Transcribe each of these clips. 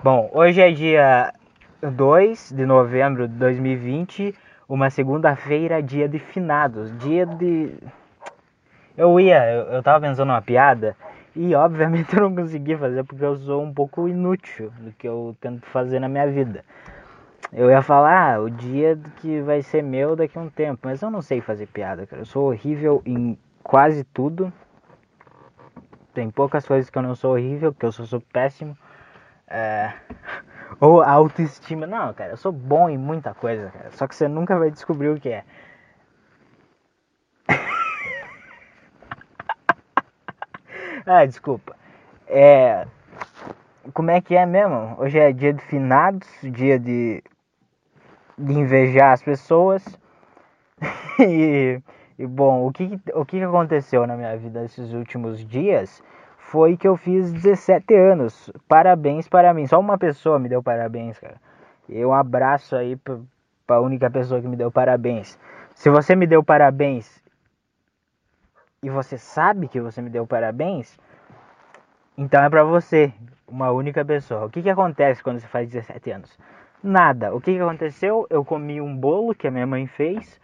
Bom, hoje é dia 2 de novembro de 2020, uma segunda-feira, dia de finados, dia de. Eu ia, eu, eu tava pensando numa piada e obviamente eu não consegui fazer porque eu sou um pouco inútil do que eu tento fazer na minha vida. Eu ia falar ah, o dia que vai ser meu daqui a um tempo, mas eu não sei fazer piada, cara. Eu sou horrível em quase tudo. Tem poucas coisas que eu não sou horrível, porque eu sou péssimo. É... Ou autoestima. Não, cara, eu sou bom em muita coisa, cara. Só que você nunca vai descobrir o que é. ah, desculpa. É. Como é que é mesmo? Hoje é dia de finados, dia de, de invejar as pessoas. e, e bom, o que, o que aconteceu na minha vida nesses últimos dias? Foi que eu fiz 17 anos. Parabéns para mim. Só uma pessoa me deu parabéns, cara. E um abraço aí para a única pessoa que me deu parabéns. Se você me deu parabéns e você sabe que você me deu parabéns, então é para você, uma única pessoa. O que, que acontece quando você faz 17 anos? Nada. O que, que aconteceu? Eu comi um bolo que a minha mãe fez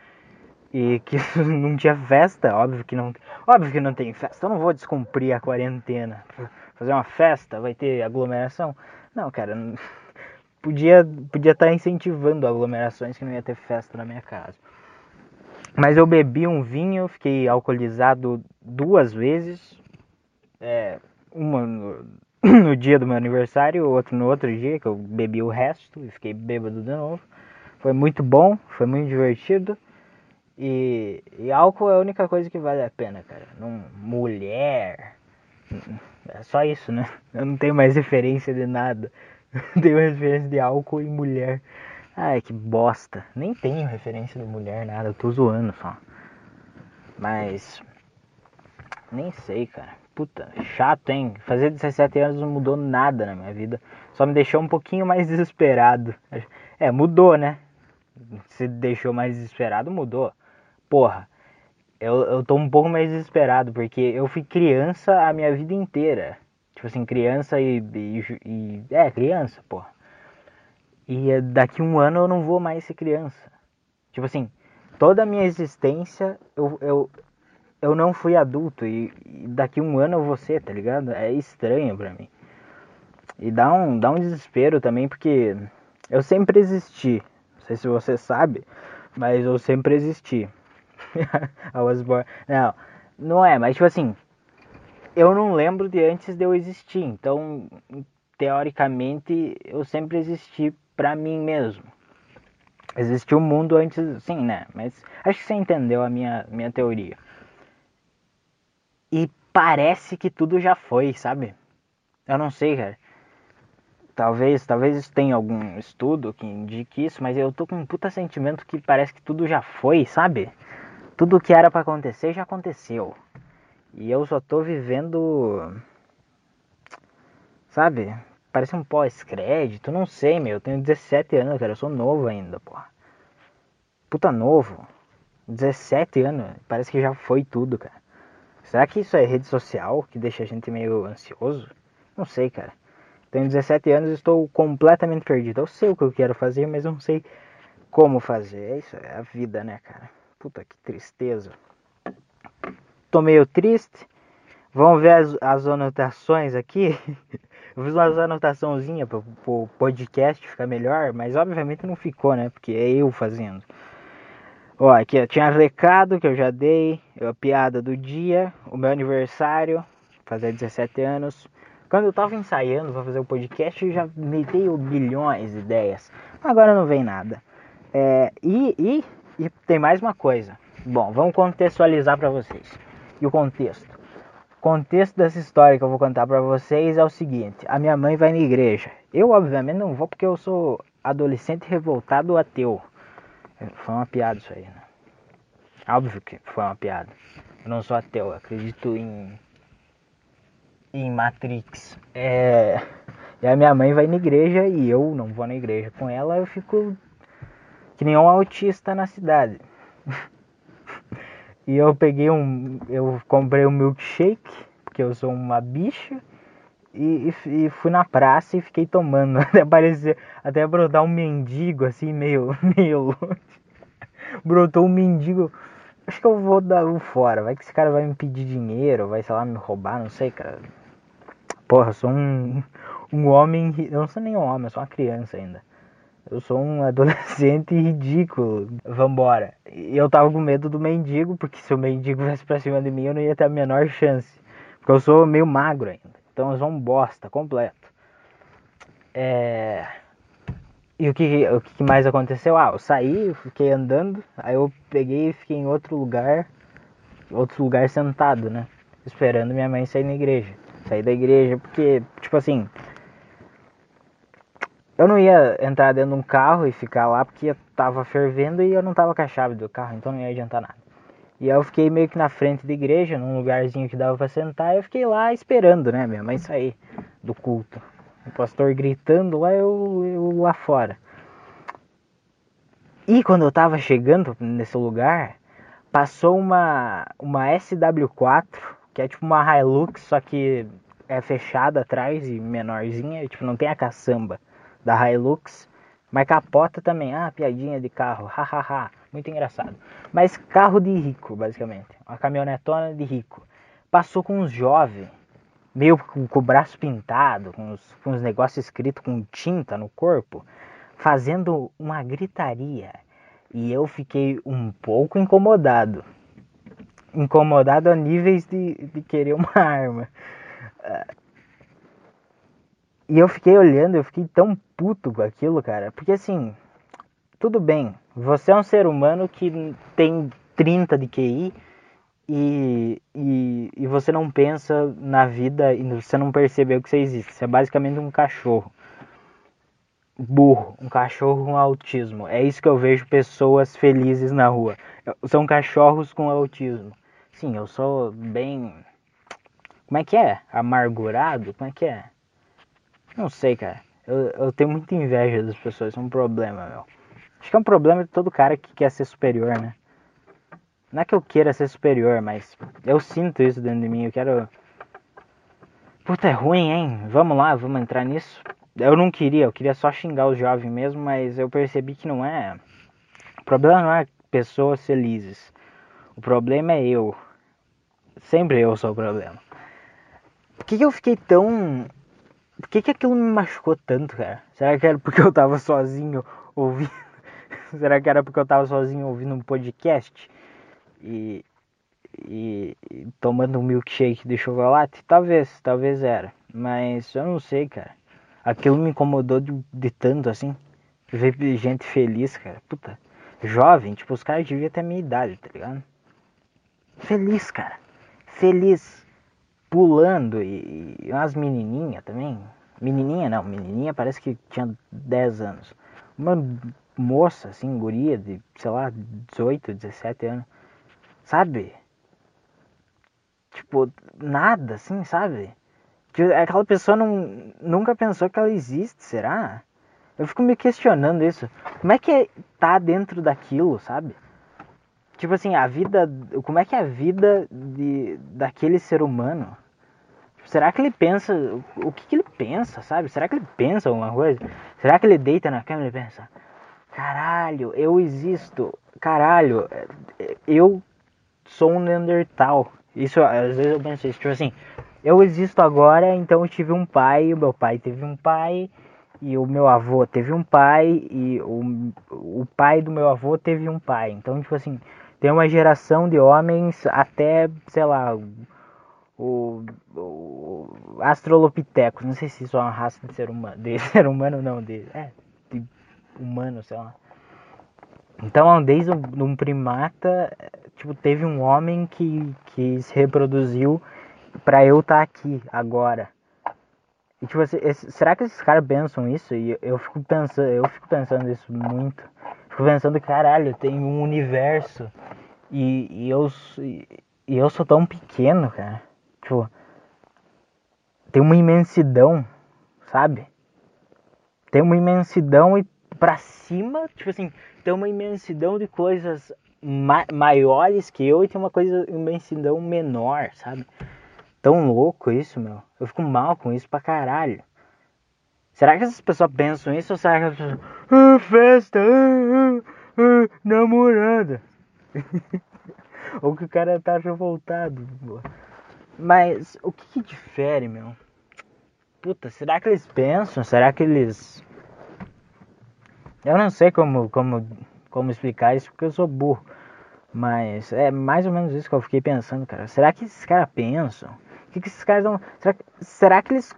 e que não tinha festa, óbvio que não, óbvio que não tem festa. Eu não vou descumprir a quarentena, fazer uma festa, vai ter aglomeração. Não, cara, podia podia estar tá incentivando aglomerações que não ia ter festa na minha casa. Mas eu bebi um vinho, fiquei alcoolizado duas vezes, é, uma no, no dia do meu aniversário, outro no outro dia que eu bebi o resto e fiquei bêbado de novo. Foi muito bom, foi muito divertido. E, e álcool é a única coisa que vale a pena, cara. Não, mulher. É só isso, né? Eu não tenho mais referência de nada. Eu tenho referência de álcool e mulher. Ai, que bosta. Nem tenho referência de mulher, nada. Eu tô zoando só. Mas. Nem sei, cara. Puta, chato, hein? Fazer 17 anos não mudou nada na minha vida. Só me deixou um pouquinho mais desesperado. É, mudou, né? Se deixou mais desesperado, mudou porra, eu, eu tô um pouco mais desesperado, porque eu fui criança a minha vida inteira. Tipo assim, criança e. e, e é, criança, porra. E daqui um ano eu não vou mais ser criança. Tipo assim, toda a minha existência eu, eu, eu não fui adulto. E, e daqui um ano eu vou ser, tá ligado? É estranho pra mim. E dá um, dá um desespero também, porque eu sempre existi. Não sei se você sabe, mas eu sempre existi. I was born. Não, não é, mas tipo assim, eu não lembro de antes de eu existir, então teoricamente eu sempre existi pra mim mesmo. Existiu um mundo antes, sim, né? Mas acho que você entendeu a minha, minha teoria. E parece que tudo já foi, sabe? Eu não sei, cara. Talvez, talvez tenha algum estudo que indique isso, mas eu tô com um puta sentimento que parece que tudo já foi, sabe? Tudo o que era para acontecer já aconteceu. E eu só tô vivendo. Sabe? Parece um pós-crédito, não sei, meu. Eu tenho 17 anos, cara. Eu sou novo ainda, porra. Puta novo. 17 anos. Parece que já foi tudo, cara. Será que isso é rede social que deixa a gente meio ansioso? Não sei, cara. Tenho 17 anos e estou completamente perdido. Eu sei o que eu quero fazer, mas não sei como fazer. É isso, é a vida, né, cara? Puta que tristeza. Tô meio triste. Vamos ver as, as anotações aqui. Eu fiz umas anotaçãozinhas para o podcast ficar melhor, mas obviamente não ficou, né? Porque é eu fazendo. Ó, aqui tinha recado que eu já dei, a piada do dia, o meu aniversário, fazer 17 anos. Quando eu tava ensaiando para fazer o podcast, eu já me dei bilhões de ideias. Agora não vem nada. É, e, e e tem mais uma coisa. Bom, vamos contextualizar para vocês. E o contexto? O contexto dessa história que eu vou contar para vocês é o seguinte: a minha mãe vai na igreja. Eu, obviamente, não vou porque eu sou adolescente revoltado ateu. Foi uma piada isso aí, né? Óbvio que foi uma piada. Eu não sou ateu, eu acredito em. em Matrix. É. E a minha mãe vai na igreja e eu não vou na igreja com ela, eu fico que nem um autista na cidade. e eu peguei um. Eu comprei um milkshake, porque eu sou uma bicha. e, e, fui na praça e fiquei tomando. Até parecer, até brotar um mendigo assim, meio, meio longe. Brotou um mendigo. Acho que eu vou dar um fora. Vai que esse cara vai me pedir dinheiro, vai, sei lá, me roubar, não sei, cara. Porra, eu sou um, um homem. Eu não sou nem um homem, eu sou uma criança ainda. Eu sou um adolescente ridículo. Vambora. E eu tava com medo do mendigo, porque se o mendigo viesse pra cima de mim, eu não ia ter a menor chance. Porque eu sou meio magro ainda. Então eu sou um bosta completo. É... E o que, o que mais aconteceu? Ah, eu saí, fiquei andando, aí eu peguei e fiquei em outro lugar, outro lugar sentado, né? Esperando minha mãe sair na igreja. Sair da igreja, porque, tipo assim, eu não ia entrar dentro de um carro e ficar lá porque tava fervendo e eu não tava com a chave do carro, então não ia adiantar nada. E eu fiquei meio que na frente da igreja, num lugarzinho que dava pra sentar, e eu fiquei lá esperando, né, minha mãe sair do culto. O pastor gritando lá, eu, eu lá fora. E quando eu tava chegando nesse lugar, passou uma, uma SW4, que é tipo uma Hilux, só que é fechada atrás e menorzinha, e, tipo, não tem a caçamba da Hilux, mas capota também. Ah, piadinha de carro, hahaha, muito engraçado. Mas carro de rico, basicamente, uma caminhonetona de rico. Passou com uns jovens, meio com, com o braço pintado, com os, com os negócios escritos com tinta no corpo, fazendo uma gritaria. E eu fiquei um pouco incomodado. Incomodado a níveis de, de querer uma arma. E eu fiquei olhando, eu fiquei tão puto com aquilo, cara. Porque assim, tudo bem, você é um ser humano que tem 30 de QI e, e, e você não pensa na vida e você não percebeu que você existe. Você é basicamente um cachorro. Burro, um cachorro com autismo. É isso que eu vejo pessoas felizes na rua. São cachorros com autismo. Sim, eu sou bem. Como é que é? Amargurado? Como é que é? Não sei, cara. Eu, eu tenho muita inveja das pessoas, é um problema, meu. Acho que é um problema de todo cara que quer ser superior, né? Não é que eu queira ser superior, mas eu sinto isso dentro de mim. Eu quero. Puta, é ruim, hein? Vamos lá, vamos entrar nisso. Eu não queria, eu queria só xingar os jovens mesmo, mas eu percebi que não é. O problema não é pessoas felizes. O problema é eu. Sempre eu sou o problema. Por que, que eu fiquei tão por que, que aquilo me machucou tanto, cara? Será que era porque eu tava sozinho ouvindo? Será que era porque eu tava sozinho ouvindo um podcast? E, e, e tomando um milkshake de chocolate? Talvez, talvez era. Mas eu não sei, cara. Aquilo me incomodou de, de tanto assim. Ver gente feliz, cara. Puta. Jovem, tipo, os caras deviam ter a minha idade, tá ligado? Feliz, cara. Feliz pulando e, e umas menininhas também. Menininha não, menininha parece que tinha 10 anos. Uma moça, assim, guria de, sei lá, 18, 17 anos. Sabe? Tipo, nada, assim, sabe? Tipo, aquela pessoa não, nunca pensou que ela existe, será? Eu fico me questionando isso. Como é que é tá dentro daquilo, sabe? Tipo assim, a vida. Como é que é a vida de, daquele ser humano? Será que ele pensa. O que, que ele pensa, sabe? Será que ele pensa alguma coisa? Será que ele deita na cama e pensa: Caralho, eu existo. Caralho, eu sou um Neandertal. Isso, às vezes eu penso isso. Tipo assim, eu existo agora, então eu tive um pai, o meu pai teve um pai, e o meu avô teve um pai, e o, o pai do meu avô teve um pai. Então, tipo assim, tem uma geração de homens até, sei lá, o, o Astrolopithecus, não sei se isso é uma raça de ser humano, de ser humano não, de, é, de humano, sei lá. Então, desde um, um primata, tipo, teve um homem que, que se reproduziu para eu estar tá aqui agora. E tipo, esse, será que esses caras pensam isso? E eu fico pensando, eu fico pensando isso muito. Fico pensando, caralho, tem um universo e, e eu e, e eu sou tão pequeno, cara. Tipo, tem uma imensidão, sabe? Tem uma imensidão e pra cima, tipo assim, tem uma imensidão de coisas ma maiores que eu e tem uma coisa, imensidão menor, sabe? tão louco isso, meu. Eu fico mal com isso pra caralho. Será que essas pessoas pensam isso ou será que elas pensam, ah, festa, ah, ah, ah, namorada? ou que o cara tá revoltado. Mas o que, que difere, meu? Puta, será que eles pensam? Será que eles. Eu não sei como, como, como explicar isso porque eu sou burro. Mas é mais ou menos isso que eu fiquei pensando, cara. Será que esses caras pensam? O que, que esses caras não. Será, será que eles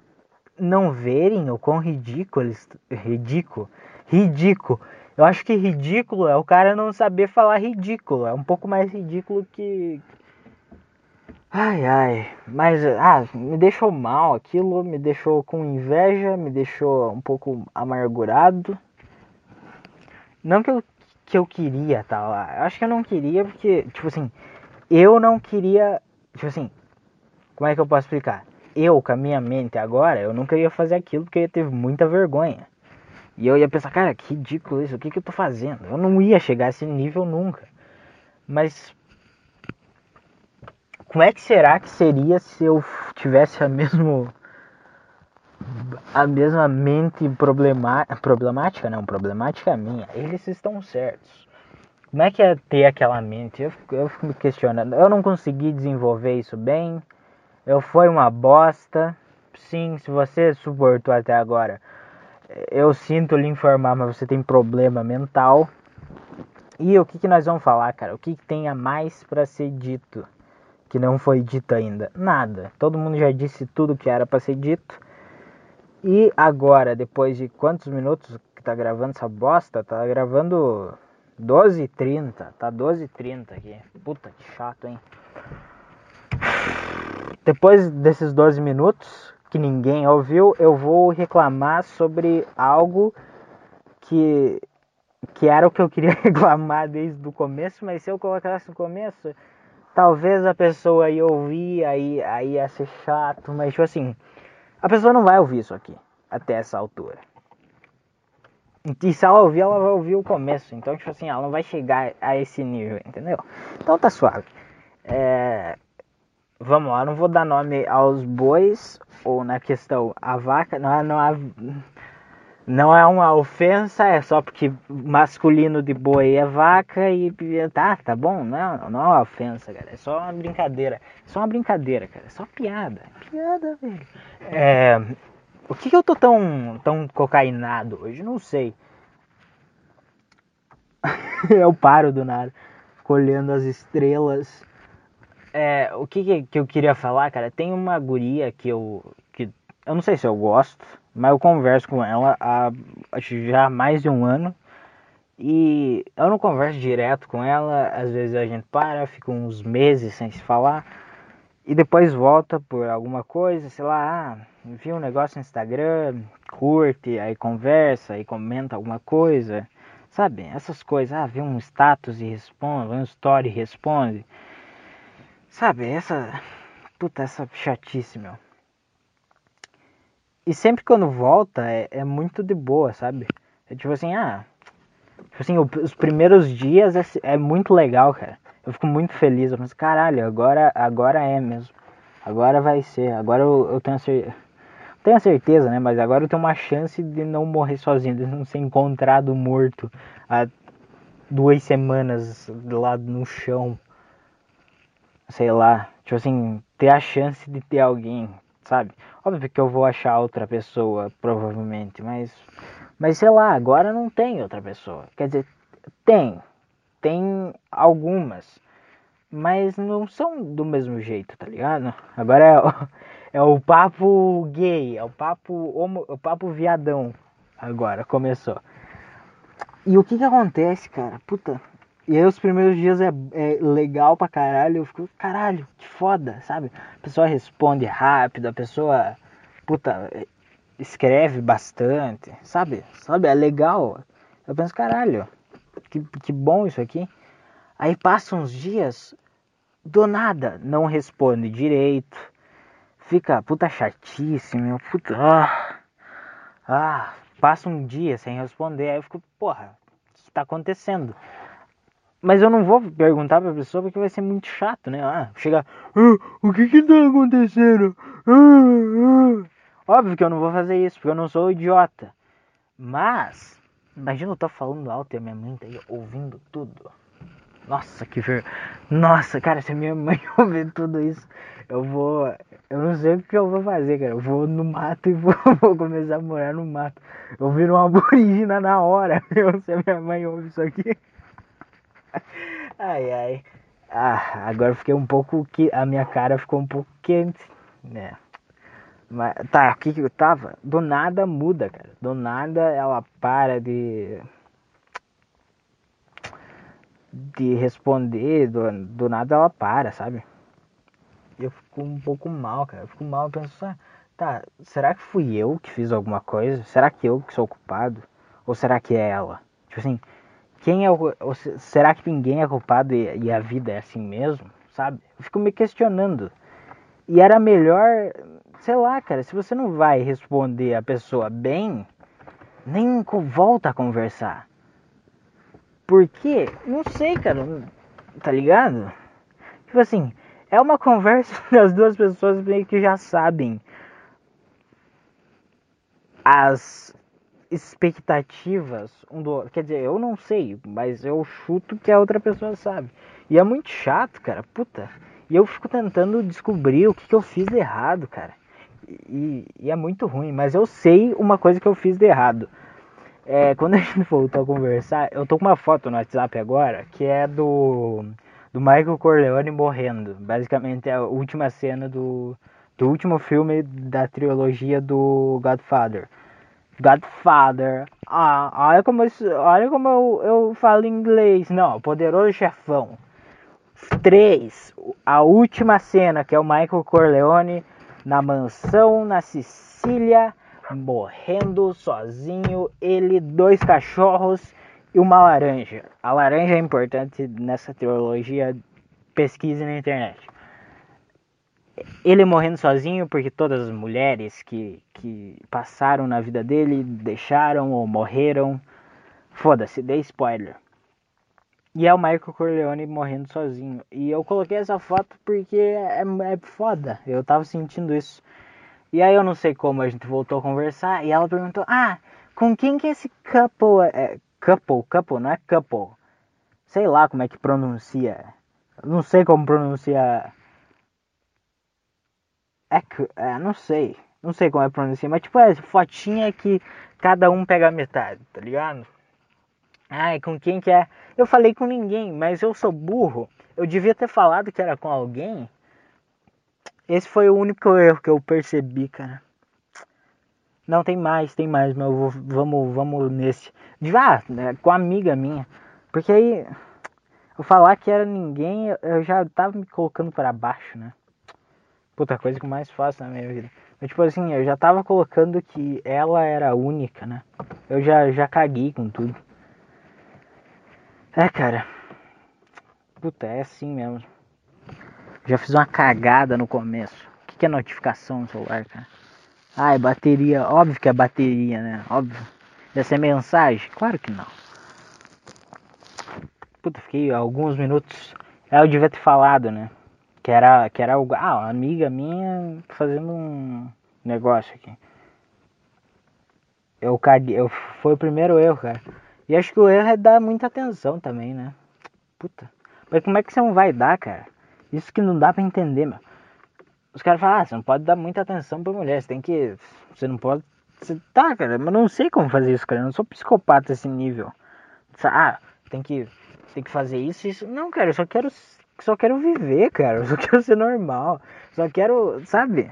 não verem o quão ridículo eles. Ridículo. Ridículo. Eu acho que ridículo é o cara não saber falar ridículo. É um pouco mais ridículo que. Ai ai. Mas ah, me deixou mal aquilo, me deixou com inveja, me deixou um pouco amargurado. Não que eu, que eu queria estar tá lá. Eu acho que eu não queria porque, tipo assim, eu não queria. Tipo assim, como é que eu posso explicar? Eu, com a minha mente agora, eu nunca ia fazer aquilo porque eu ia ter muita vergonha. E eu ia pensar, cara, que ridículo isso, o que, que eu tô fazendo? Eu não ia chegar a esse nível nunca. Mas como é que será que seria se eu tivesse a mesma a mesma mente problemática, problemática não, problemática minha. Eles estão certos. Como é que é ter aquela mente? Eu fico, eu fico me questionando. Eu não consegui desenvolver isso bem. Eu fui uma bosta. Sim, se você suportou até agora, eu sinto lhe informar, mas você tem problema mental. E o que, que nós vamos falar, cara? O que, que tem a mais para ser dito que não foi dito ainda? Nada. Todo mundo já disse tudo que era para ser dito. E agora, depois de quantos minutos que tá gravando essa bosta? Tá gravando 12h30. Tá 12h30 aqui. Puta que chato, hein? Depois desses 12 minutos, que ninguém ouviu, eu vou reclamar sobre algo que que era o que eu queria reclamar desde o começo, mas se eu colocasse no começo, talvez a pessoa ia ouvir, aí, aí ia ser chato, mas tipo assim, a pessoa não vai ouvir isso aqui até essa altura. E se ela ouvir, ela vai ouvir o começo. Então, tipo assim, ela não vai chegar a esse nível, entendeu? Então tá suave. É, vamos lá, não vou dar nome aos bois, ou na questão, a vaca, não, não, não é uma ofensa, é só porque masculino de boi é vaca e tá, tá bom, não, não é uma ofensa, cara, é só uma brincadeira, é só uma brincadeira, cara, é só piada, piada, velho. É, o que, que eu tô tão, tão cocainado hoje? Não sei. eu paro do nada, fico olhando as estrelas é, o que, que eu queria falar, cara, tem uma guria que eu. que eu não sei se eu gosto, mas eu converso com ela há já mais de um ano. E eu não converso direto com ela, às vezes a gente para, fica uns meses sem se falar. E depois volta por alguma coisa, sei lá, ah, viu um negócio no Instagram, curte, aí conversa, aí comenta alguma coisa. Sabe, essas coisas, ah, vê um status e responde, um story e responde. Sabe, essa. Puta, essa chatice, meu. E sempre quando volta é, é muito de boa, sabe? É tipo assim, ah. Tipo assim, os primeiros dias é, é muito legal, cara. Eu fico muito feliz. Eu penso, caralho, agora, agora é mesmo. Agora vai ser. Agora eu, eu tenho, cer tenho certeza, né? Mas agora eu tenho uma chance de não morrer sozinho, de não ser encontrado morto há duas semanas lá no chão sei lá, tipo assim, ter a chance de ter alguém, sabe? Óbvio que eu vou achar outra pessoa, provavelmente, mas, mas sei lá, agora não tem outra pessoa. Quer dizer, tem, tem algumas, mas não são do mesmo jeito, tá ligado? Agora é, o, é o papo gay, é o papo, homo, o papo viadão. Agora começou. E o que que acontece, cara? Puta, e aí os primeiros dias é, é, legal pra caralho, eu fico, caralho, que foda, sabe? A pessoa responde rápido, a pessoa, puta, escreve bastante, sabe? Sabe, é legal. Eu penso, caralho, que, que bom isso aqui. Aí passa uns dias, do nada, não responde direito, fica, puta meu, puta, ah, ah, passa um dia sem responder, aí eu fico, porra, o que tá acontecendo? Mas eu não vou perguntar pra pessoa porque vai ser muito chato, né? Ah, chegar, ah, o que que tá acontecendo? Ah, ah. Óbvio que eu não vou fazer isso, porque eu não sou idiota. Mas, imagina eu tô falando alto e a minha mãe tá aí ouvindo tudo. Nossa, que ver. Nossa, cara, se a minha mãe ouvir tudo isso, eu vou. Eu não sei o que eu vou fazer, cara. Eu vou no mato e vou, vou começar a morar no mato. Eu viro uma aborígena na hora, meu, se a minha mãe ouve isso aqui. Ai, ai. Ah, agora fiquei um pouco. que A minha cara ficou um pouco quente, né? Mas, tá, o que que eu tava? Do nada muda, cara. Do nada ela para de. de responder, do, do nada ela para, sabe? Eu fico um pouco mal, cara. Eu fico mal, eu penso, ah, tá, será que fui eu que fiz alguma coisa? Será que eu que sou culpado? Ou será que é ela? Tipo assim, quem é o. Será que ninguém é culpado e, e a vida é assim mesmo? Sabe? Eu fico me questionando. E era melhor, sei lá, cara, se você não vai responder a pessoa bem, nem volta a conversar. Por quê? Não sei, cara. Tá ligado? Tipo assim, é uma conversa das duas pessoas meio que já sabem as expectativas um do outro. Quer dizer, eu não sei, mas eu chuto que a outra pessoa sabe. E é muito chato, cara. Puta. E eu fico tentando descobrir o que, que eu fiz de errado, cara. E, e, é muito ruim, mas eu sei uma coisa que eu fiz de errado. É, quando a gente voltou a conversar, eu tô com uma foto no WhatsApp agora que é do, do Michael Corleone morrendo. Basicamente é a última cena do, do último filme da trilogia do Godfather. Godfather. Ah, olha como, eu, olha como eu, eu falo inglês. Não, Poderoso Chefão. 3. A última cena, que é o Michael Corleone na mansão na Sicília, morrendo sozinho. Ele, dois cachorros e uma laranja. A laranja é importante nessa trilogia. Pesquise na internet ele morrendo sozinho porque todas as mulheres que, que passaram na vida dele deixaram ou morreram. Foda-se, dei spoiler. E é o Michael Corleone morrendo sozinho. E eu coloquei essa foto porque é, é foda. Eu tava sentindo isso. E aí eu não sei como a gente voltou a conversar e ela perguntou: Ah, com quem que é esse couple é? Couple, couple, não é couple. Sei lá como é que pronuncia. Não sei como pronuncia é, é, não sei. Não sei como é pronunciar, mas tipo, é fotinha que cada um pega metade, tá ligado? Ai, com quem que é? Eu falei com ninguém, mas eu sou burro. Eu devia ter falado que era com alguém. Esse foi o único erro que eu percebi, cara. Não, tem mais, tem mais, mas vou, vamos, vamos nesse. Ah, né, com a amiga minha. Porque aí, eu falar que era ninguém, eu já tava me colocando para baixo, né? Puta coisa que mais faço na minha vida. Mas, tipo assim, eu já tava colocando que ela era única, né? Eu já, já caguei com tudo. É, cara. Puta, é assim mesmo. Já fiz uma cagada no começo. O que, que é notificação no celular, cara? Ah, é bateria. Óbvio que é bateria, né? Óbvio. Deve ser mensagem? Claro que não. Puta, fiquei alguns minutos. Eu devia ter falado, né? Que era, que era o, ah, uma amiga minha fazendo um negócio aqui. Eu caguei, eu, foi o primeiro erro, cara. E acho que o erro é dar muita atenção também, né? Puta. Mas como é que você não vai dar, cara? Isso que não dá pra entender, meu. Os caras falam, ah, você não pode dar muita atenção pra mulher, você tem que. Você não pode. Você, tá, cara, mas não sei como fazer isso, cara. Eu não sou psicopata desse nível. Ah, tem que. Tem que fazer isso, isso. Não, cara, eu só quero só quero viver, cara. Só quero ser normal. Só quero, sabe?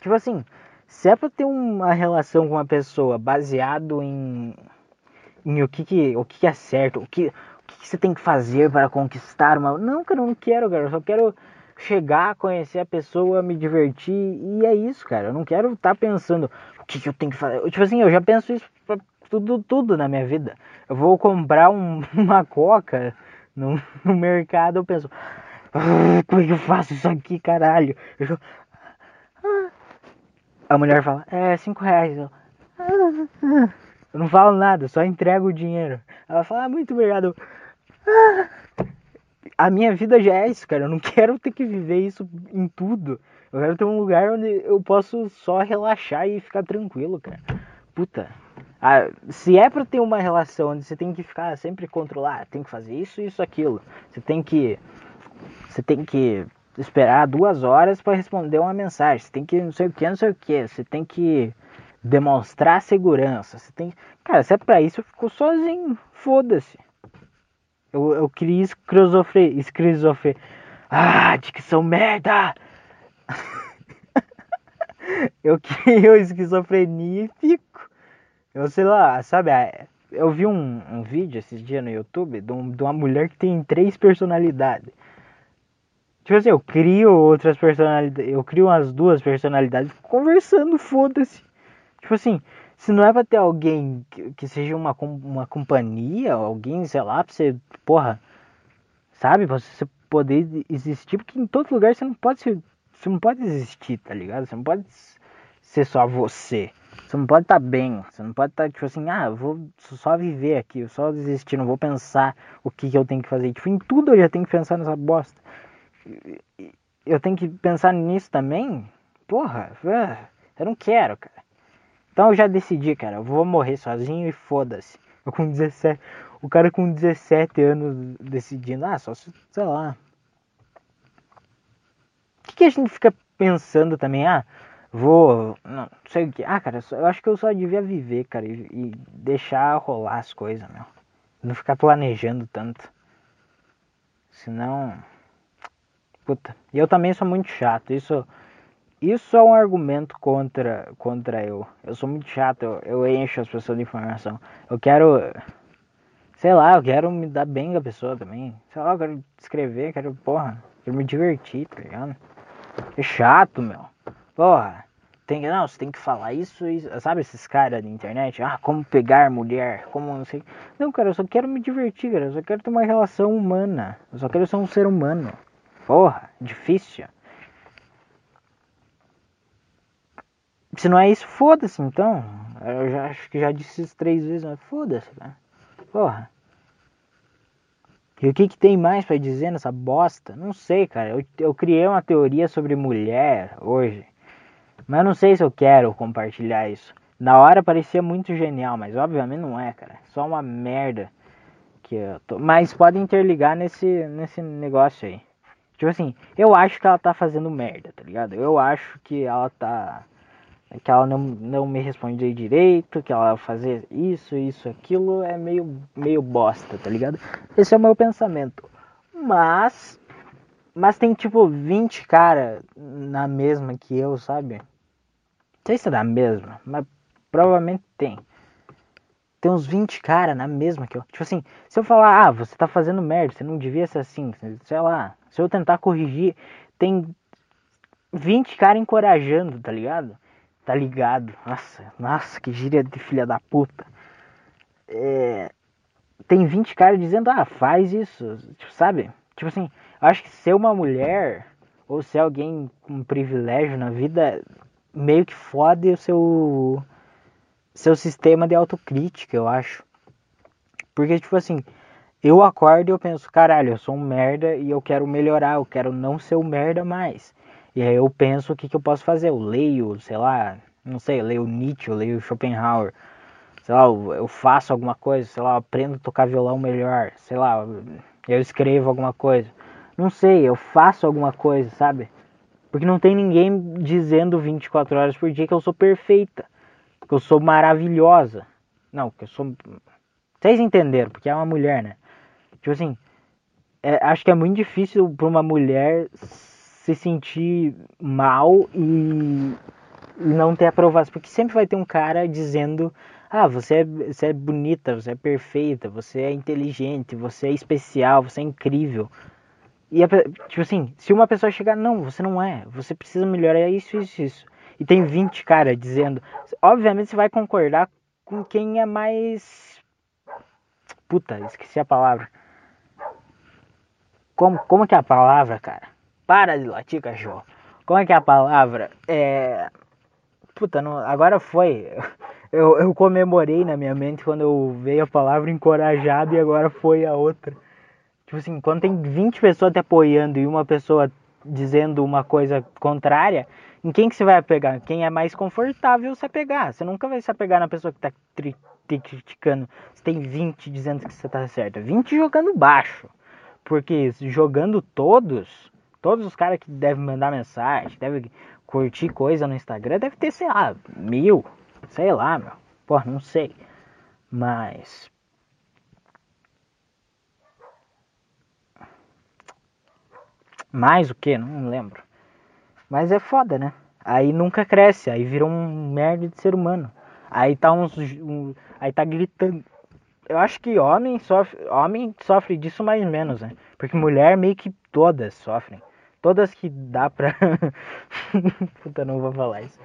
Tipo assim, se é pra ter uma relação com uma pessoa baseado em, em o que, que, o que, que é certo, o que, o que, que você tem que fazer para conquistar uma. Não, cara, eu não quero, cara. Eu só quero chegar, conhecer a pessoa, me divertir. E é isso, cara. Eu não quero estar tá pensando o que, que eu tenho que fazer. Tipo assim, eu já penso isso pra tudo, tudo na minha vida. Eu vou comprar um, uma coca no, no mercado, eu penso, ah, como é que eu faço isso aqui, caralho? Eu, ah. A mulher fala, é, cinco reais. Eu, ah, eu não falo nada, só entrego o dinheiro. Ela fala, muito obrigado. A minha vida já é isso, cara. Eu não quero ter que viver isso em tudo. Eu quero ter um lugar onde eu posso só relaxar e ficar tranquilo, cara. Puta. Ah, se é pra ter uma relação onde você tem que ficar sempre controlar, tem que fazer isso, isso, aquilo. Você tem que. Você tem que esperar duas horas para responder uma mensagem. Você tem que não sei o que, não sei o que. Você tem que demonstrar segurança. Você tem. Cara, se é pra isso, eu fico sozinho. Foda-se. Eu, eu queria esquizofrenia. esquizofrenia. Ah, dicção merda! eu crio esquizofrenia e fico. Eu sei lá, sabe? Eu vi um, um vídeo esses dias no YouTube de, um, de uma mulher que tem três personalidades. Tipo assim, eu crio outras personalidades. Eu crio umas duas personalidades conversando, foda-se. Tipo assim, se não é pra ter alguém que, que seja uma, uma companhia, alguém, sei lá, pra você, porra, sabe? Pra você poder existir, porque em todo lugar você não pode ser você não pode existir, tá ligado? Você não pode ser só você. Você não pode estar tá bem. Você não pode estar, tá, tipo assim, ah, eu vou só viver aqui, eu só existir, não vou pensar o que, que eu tenho que fazer. Tipo, em tudo eu já tenho que pensar nessa bosta. Eu tenho que pensar nisso também? Porra, eu não quero, cara. Então eu já decidi, cara, eu vou morrer sozinho e foda-se. Eu com 17. O cara com 17 anos decidindo, ah, só sei lá, que, que a gente fica pensando também? Ah, vou. Não, sei o que. Ah, cara, eu acho que eu só devia viver, cara, e, e deixar rolar as coisas, meu. Não ficar planejando tanto. Senão. Puta. E eu também sou muito chato. Isso. Isso é um argumento contra, contra eu. Eu sou muito chato, eu, eu encho as pessoas de informação. Eu quero. Sei lá, eu quero me dar bem com a pessoa também. Sei lá, eu quero escrever, quero, porra, quero me divertir, tá ligado? É chato, meu. Porra, tem, não, você tem que falar isso, isso sabe esses caras da internet? Ah, como pegar mulher, como não sei. Não, cara, eu só quero me divertir, cara. Eu só quero ter uma relação humana. Eu só quero ser um ser humano. Porra, difícil. Se não é isso, foda-se então. Eu já acho que já disse isso três vezes, mas foda-se, cara. Porra. E o que, que tem mais para dizer nessa bosta? Não sei, cara. Eu, eu criei uma teoria sobre mulher hoje. Mas não sei se eu quero compartilhar isso. Na hora parecia muito genial, mas obviamente não é, cara. Só uma merda. Que eu tô... Mas pode interligar nesse, nesse negócio aí. Tipo assim, eu acho que ela tá fazendo merda, tá ligado? Eu acho que ela tá que ela não, não me respondia direito, que ela fazer isso, isso, aquilo, é meio, meio bosta, tá ligado? Esse é o meu pensamento. Mas, mas tem tipo 20 cara na mesma que eu, sabe? Sei se é da mesma, mas provavelmente tem. Tem uns 20 cara na mesma que eu. Tipo assim, se eu falar, ah, você tá fazendo merda, você não devia ser assim, sei lá. Se eu tentar corrigir, tem 20 cara encorajando, tá ligado? Tá ligado? Nossa, nossa, que gíria de filha da puta. É, tem 20 caras dizendo, ah, faz isso, tipo, sabe? Tipo assim, acho que ser uma mulher ou ser alguém com privilégio na vida meio que fode o seu seu sistema de autocrítica, eu acho. Porque tipo assim, eu acordo e eu penso, caralho, eu sou um merda e eu quero melhorar, eu quero não ser um merda mais. E aí eu penso o que, que eu posso fazer. Eu leio, sei lá, não sei, eu leio Nietzsche, eu leio Schopenhauer. Sei lá, eu faço alguma coisa, sei lá, eu aprendo a tocar violão melhor, sei lá, eu escrevo alguma coisa. Não sei, eu faço alguma coisa, sabe? Porque não tem ninguém dizendo 24 horas por dia que eu sou perfeita, que eu sou maravilhosa. Não, que eu sou. Vocês entenderam, porque é uma mulher, né? Tipo assim, é, acho que é muito difícil para uma mulher se sentir mal e, e não ter aprovação. Porque sempre vai ter um cara dizendo: Ah, você é, você é bonita, você é perfeita, você é inteligente, você é especial, você é incrível. E, tipo assim, se uma pessoa chegar, não, você não é, você precisa melhorar isso, isso, isso. E tem 20 caras dizendo, obviamente você vai concordar com quem é mais. Puta, esqueci a palavra. Como, como que é a palavra, cara? Para de latir, cachorro. Como é que é a palavra? É. Puta, não... agora foi. Eu, eu comemorei na minha mente quando eu veio a palavra encorajado e agora foi a outra. Tipo assim, quando tem 20 pessoas te apoiando e uma pessoa dizendo uma coisa contrária, em quem que você vai apegar? Quem é mais confortável você pegar. Você nunca vai se apegar na pessoa que tá te criticando. Você tem 20 dizendo que você tá certo. 20 jogando baixo. Porque jogando todos, todos os caras que devem mandar mensagem, devem curtir coisa no Instagram, deve ter, sei lá, mil. Sei lá, meu. Pô, não sei. Mas. Mais o que? Não lembro. Mas é foda, né? Aí nunca cresce, aí vira um merda de ser humano. Aí tá uns. Um, aí tá gritando. Eu acho que homem sofre. Homem sofre disso mais menos, né? Porque mulher meio que todas sofrem. Todas que dá pra. Puta, não vou falar isso.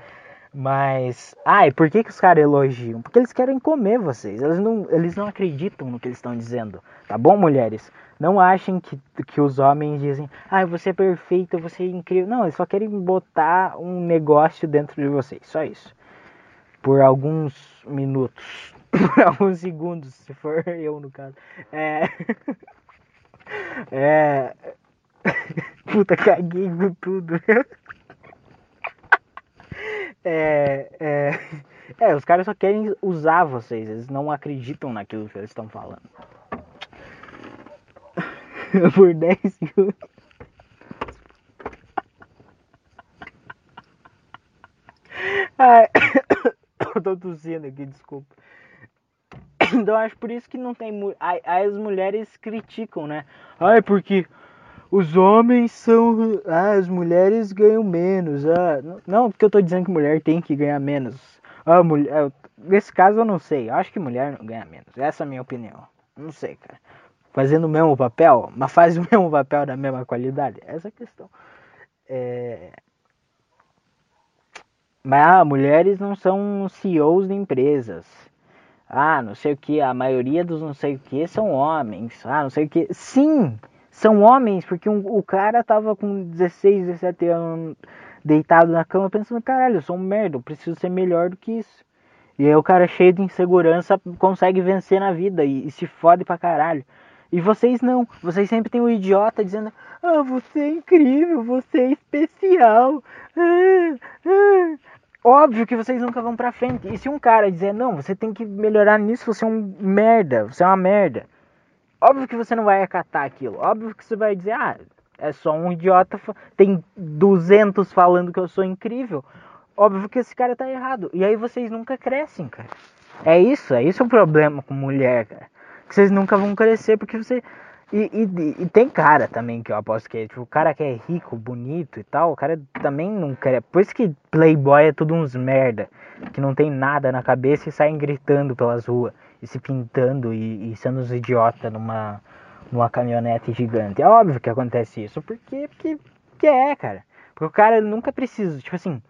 Mas. Ai, por que, que os caras elogiam? Porque eles querem comer vocês. Eles não, eles não acreditam no que eles estão dizendo. Tá bom, mulheres? Não achem que, que os homens dizem, ai, você é perfeita, você é incrível. Não, eles só querem botar um negócio dentro de vocês. Só isso. Por alguns minutos. Por alguns segundos, se for eu no caso. É. É. Puta, caguei com tudo. É, é, é, os caras só querem usar vocês, eles não acreditam naquilo que eles estão falando. Por 10 segundos. Ai, eu tô tossindo aqui, desculpa. Então acho por isso que não tem. As mulheres criticam, né? Ai, porque os homens são. Ah, as mulheres ganham menos. Ah, não, porque eu tô dizendo que mulher tem que ganhar menos. Ah, mulher. Nesse caso eu não sei. Eu acho que mulher não ganha menos. Essa é a minha opinião. Não sei, cara. Fazendo o mesmo papel, mas faz o mesmo papel da mesma qualidade. Essa é a questão. É... Mas ah, mulheres não são CEOs de empresas. Ah, não sei o que. A maioria dos não sei o que são homens. Ah, não sei o que. Sim! São homens, porque um, o cara tava com 16, 17 anos deitado na cama pensando, caralho, eu sou um merda, eu preciso ser melhor do que isso. E aí o cara cheio de insegurança consegue vencer na vida e, e se fode pra caralho. E vocês não, vocês sempre tem o um idiota dizendo, ah, você é incrível, você é especial. Ah, ah. Óbvio que vocês nunca vão pra frente. E se um cara dizer, não, você tem que melhorar nisso, você é um merda, você é uma merda. Óbvio que você não vai acatar aquilo. Óbvio que você vai dizer, ah, é só um idiota. Tem 200 falando que eu sou incrível. Óbvio que esse cara tá errado. E aí vocês nunca crescem, cara. É isso, é isso o problema com mulher, cara. Que vocês nunca vão crescer porque você. E, e, e, tem cara também que eu aposto que é, tipo, o cara que é rico, bonito e tal, o cara também não quer. Por isso que Playboy é tudo uns merda, que não tem nada na cabeça e saem gritando pelas ruas e se pintando e, e sendo uns idiota numa, numa caminhonete gigante. É óbvio que acontece isso, porque, porque, porque é, cara. Porque o cara nunca precisa, tipo assim,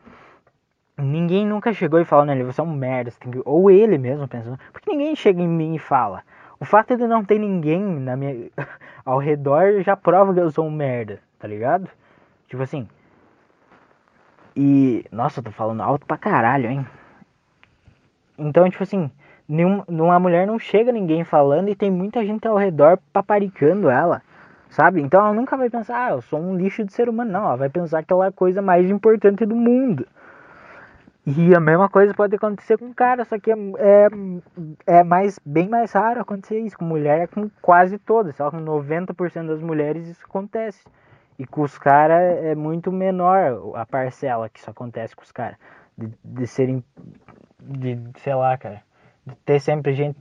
ninguém nunca chegou e falou, né, você é um merda, você que... ou ele mesmo pensando, porque ninguém chega em mim e fala. O fato de não ter ninguém na minha ao redor já prova que eu sou um merda, tá ligado? Tipo assim. E. Nossa, eu tô falando alto pra caralho, hein? Então, tipo assim, nenhum, uma mulher não chega ninguém falando e tem muita gente ao redor paparicando ela, sabe? Então ela nunca vai pensar, ah, eu sou um lixo de ser humano, não. Ela vai pensar que ela é a coisa mais importante do mundo. E a mesma coisa pode acontecer com cara, só que é, é, é mais, bem mais raro acontecer isso. Com mulher é com quase todas, só com 90% das mulheres isso acontece. E com os caras é muito menor a parcela que isso acontece com os caras. De, de serem. De, sei lá, cara de ter sempre gente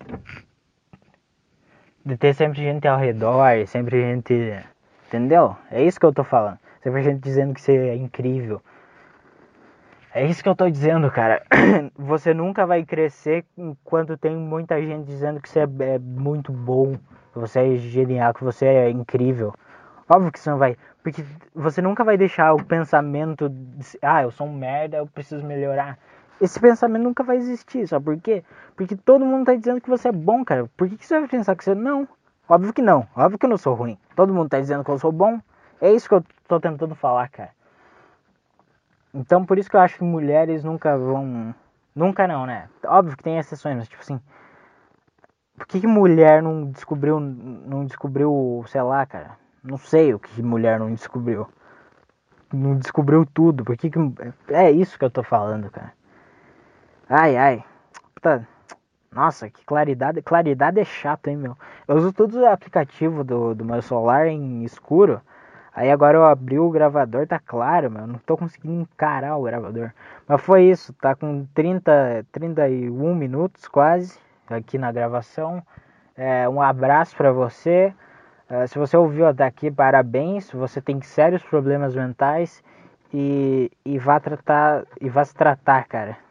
de ter sempre gente ao redor, sempre gente, entendeu? É isso que eu tô falando. Sempre gente dizendo que você é incrível. É isso que eu tô dizendo, cara. Você nunca vai crescer enquanto tem muita gente dizendo que você é, é muito bom, que você é genial, que você é incrível. Óbvio que você não vai. Porque você nunca vai deixar o pensamento de, ah, eu sou um merda, eu preciso melhorar. Esse pensamento nunca vai existir, sabe por quê? Porque todo mundo tá dizendo que você é bom, cara. Por que, que você vai pensar que você não? Óbvio que não. Óbvio que eu não sou ruim. Todo mundo tá dizendo que eu sou bom. É isso que eu tô tentando falar, cara. Então por isso que eu acho que mulheres nunca vão. Nunca não, né? Óbvio que tem exceções, mas tipo assim. Por que, que mulher não descobriu, não descobriu, sei lá, cara? Não sei o que mulher não descobriu. Não descobriu tudo. Por que, que é isso que eu tô falando, cara? Ai, ai. Puta. Nossa, que claridade. Claridade é chato, hein, meu? Eu uso todos os aplicativos do, do meu celular em escuro. Aí agora eu abri o gravador, tá claro, meu. Não tô conseguindo encarar o gravador. Mas foi isso, tá com 30, 31 minutos quase aqui na gravação. É, um abraço para você. É, se você ouviu até aqui, parabéns. Você tem sérios problemas mentais e, e vá tratar e vá se tratar, cara.